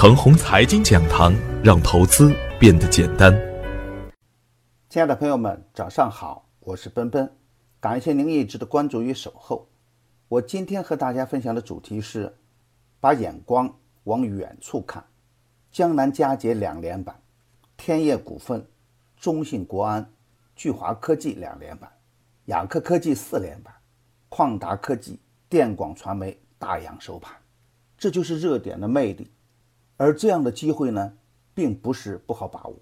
程红财经讲堂，让投资变得简单。亲爱的朋友们，早上好，我是奔奔，感谢您一直的关注与守候。我今天和大家分享的主题是：把眼光往远处看。江南嘉捷两连板，天业股份、中信国安、聚华科技两连板，雅克科技四连板，旷达科技、电广传媒大阳收盘。这就是热点的魅力。而这样的机会呢，并不是不好把握，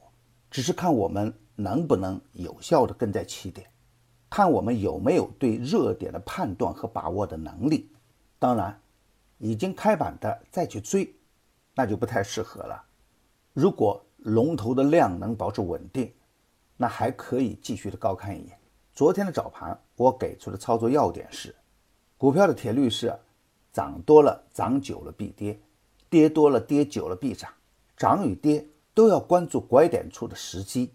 只是看我们能不能有效的跟在起点，看我们有没有对热点的判断和把握的能力。当然，已经开板的再去追，那就不太适合了。如果龙头的量能保持稳定，那还可以继续的高看一眼。昨天的早盘，我给出的操作要点是：股票的铁律是，涨多了、涨久了必跌。跌多了，跌久了必涨，涨与跌都要关注拐点处的时机。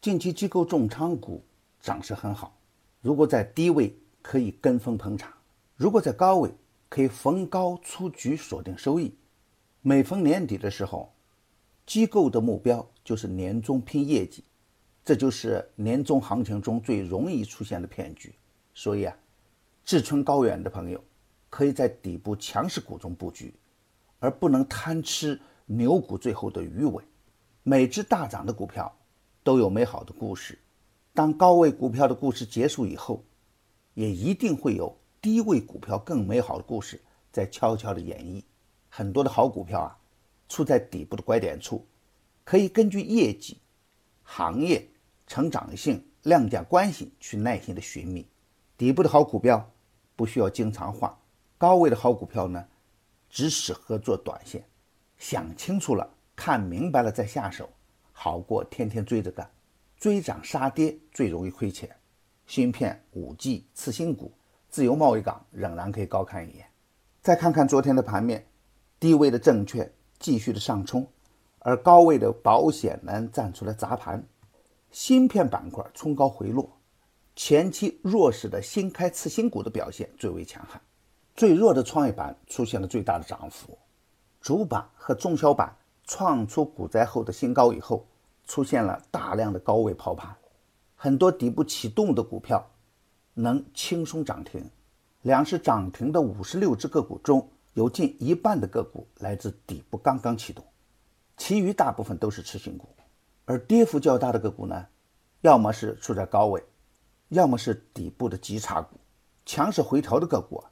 近期机构重仓股涨势很好，如果在低位可以跟风捧场，如果在高位可以逢高出局锁定收益。每逢年底的时候，机构的目标就是年终拼业绩，这就是年终行情中最容易出现的骗局。所以啊，志存高远的朋友可以在底部强势股中布局。而不能贪吃牛股最后的鱼尾。每只大涨的股票都有美好的故事，当高位股票的故事结束以后，也一定会有低位股票更美好的故事在悄悄的演绎。很多的好股票啊，处在底部的拐点处，可以根据业绩、行业成长性、量价关系去耐心的寻觅。底部的好股票不需要经常换，高位的好股票呢？只适合做短线，想清楚了，看明白了再下手，好过天天追着干，追涨杀跌最容易亏钱。芯片、五 G、次新股、自由贸易港仍然可以高看一眼。再看看昨天的盘面，低位的证券继续的上冲，而高位的保险呢站出来砸盘。芯片板块冲高回落，前期弱势的新开次新股的表现最为强悍。最弱的创业板出现了最大的涨幅，主板和中小板创出股灾后的新高以后，出现了大量的高位抛盘，很多底部启动的股票能轻松涨停。两市涨停的五十六只个股中，有近一半的个股来自底部刚刚启动，其余大部分都是次新股。而跌幅较大的个股呢，要么是处在高位，要么是底部的极差股。强势回调的个股啊。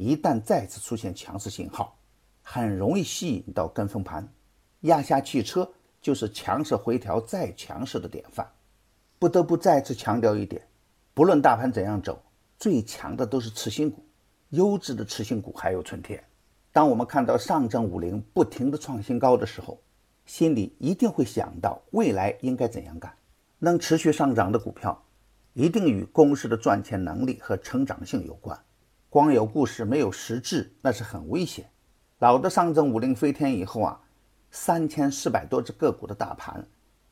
一旦再次出现强势信号，很容易吸引到跟风盘。压下汽车就是强势回调再强势的典范。不得不再次强调一点：不论大盘怎样走，最强的都是次新股，优质的次新股还有春天。当我们看到上证五零不停的创新高的时候，心里一定会想到未来应该怎样干。能持续上涨的股票，一定与公司的赚钱能力和成长性有关。光有故事没有实质，那是很危险。老的上证五零飞天以后啊，三千四百多只个股的大盘，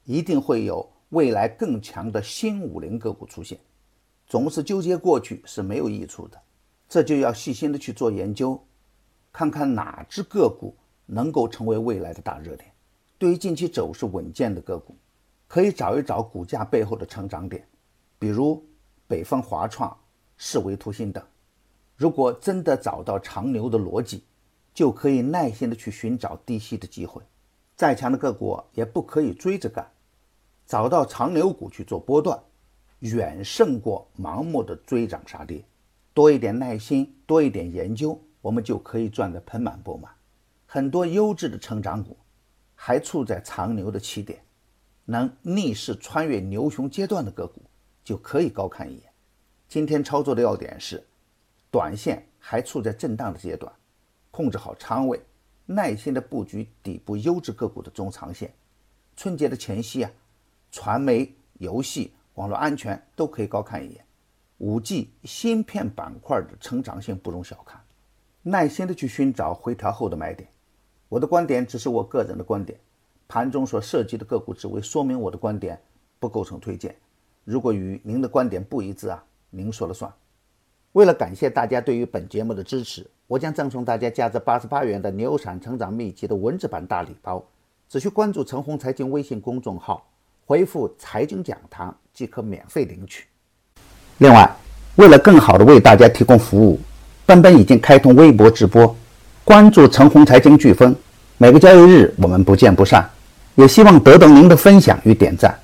一定会有未来更强的新五零个股出现。总是纠结过去是没有益处的，这就要细心的去做研究，看看哪只个股能够成为未来的大热点。对于近期走势稳健的个股，可以找一找股价背后的成长点，比如北方华创、世维图新等。如果真的找到长牛的逻辑，就可以耐心的去寻找低吸的机会。再强的个股也不可以追着干，找到长牛股去做波段，远胜过盲目的追涨杀跌。多一点耐心，多一点研究，我们就可以赚得盆满钵满。很多优质的成长股还处在长牛的起点，能逆势穿越牛熊阶段的个股就可以高看一眼。今天操作的要点是。短线还处在震荡的阶段，控制好仓位，耐心的布局底部优质个股的中长线。春节的前夕啊，传媒、游戏、网络安全都可以高看一眼。五 G 芯片板块的成长性不容小看，耐心的去寻找回调后的买点。我的观点只是我个人的观点，盘中所涉及的个股只为说明我的观点，不构成推荐。如果与您的观点不一致啊，您说了算。为了感谢大家对于本节目的支持，我将赠送大家价值八十八元的《牛散成长秘籍》的文字版大礼包。只需关注陈红财经微信公众号，回复“财经讲堂”即可免费领取。另外，为了更好的为大家提供服务，奔奔已经开通微博直播，关注陈红财经飓风，每个交易日我们不见不散。也希望得到您的分享与点赞。